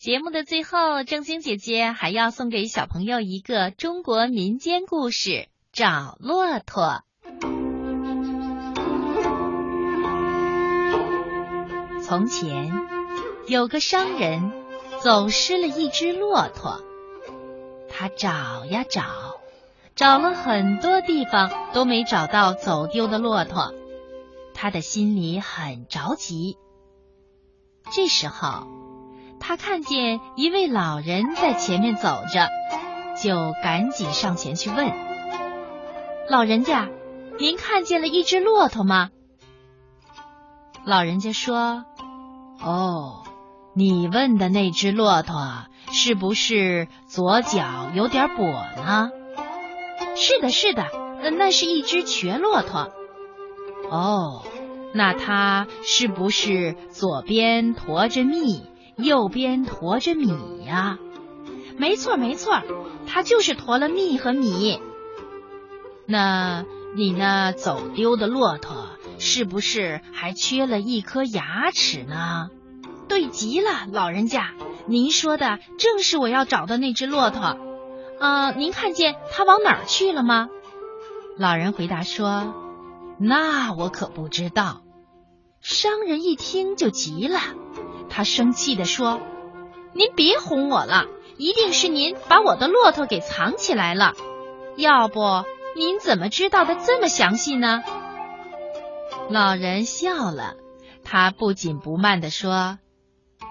节目的最后，正晶姐姐还要送给小朋友一个中国民间故事《找骆驼》。从前有个商人走失了一只骆驼，他找呀找，找了很多地方都没找到走丢的骆驼，他的心里很着急。这时候，他看见一位老人在前面走着，就赶紧上前去问：“老人家，您看见了一只骆驼吗？”老人家说：“哦，你问的那只骆驼是不是左脚有点跛呢？”“是的，是的，那是一只瘸骆驼。”“哦。”那它是不是左边驮着蜜，右边驮着米呀？没错，没错，它就是驮了蜜和米。那你那走丢的骆驼是不是还缺了一颗牙齿呢？对极了，老人家，您说的正是我要找的那只骆驼。啊，您看见它往哪儿去了吗？老人回答说。那我可不知道。商人一听就急了，他生气的说：“您别哄我了，一定是您把我的骆驼给藏起来了。要不您怎么知道的这么详细呢？”老人笑了，他不紧不慢的说：“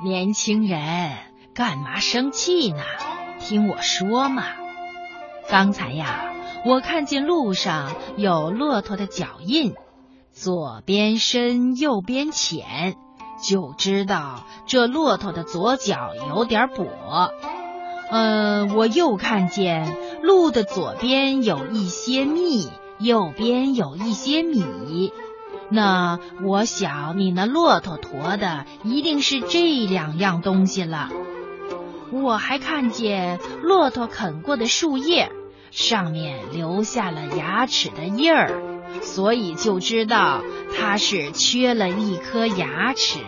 年轻人，干嘛生气呢？听我说嘛，刚才呀。”我看见路上有骆驼的脚印，左边深，右边浅，就知道这骆驼的左脚有点跛。嗯，我又看见路的左边有一些蜜，右边有一些米。那我想你那骆驼驮的一定是这两样东西了。我还看见骆驼啃过的树叶。上面留下了牙齿的印儿，所以就知道它是缺了一颗牙齿。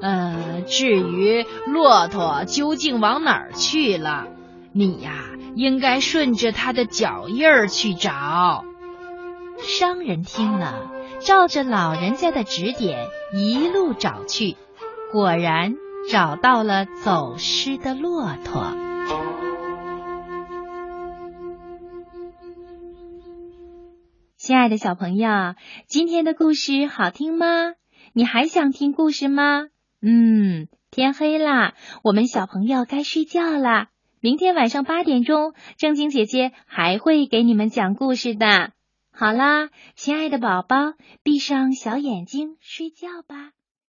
呃，至于骆驼究竟往哪儿去了，你呀，应该顺着它的脚印儿去找。商人听了，照着老人家的指点一路找去，果然找到了走失的骆驼。亲爱的小朋友，今天的故事好听吗？你还想听故事吗？嗯，天黑啦，我们小朋友该睡觉啦。明天晚上八点钟，正晶姐姐还会给你们讲故事的。好啦，亲爱的宝宝，闭上小眼睛睡觉吧。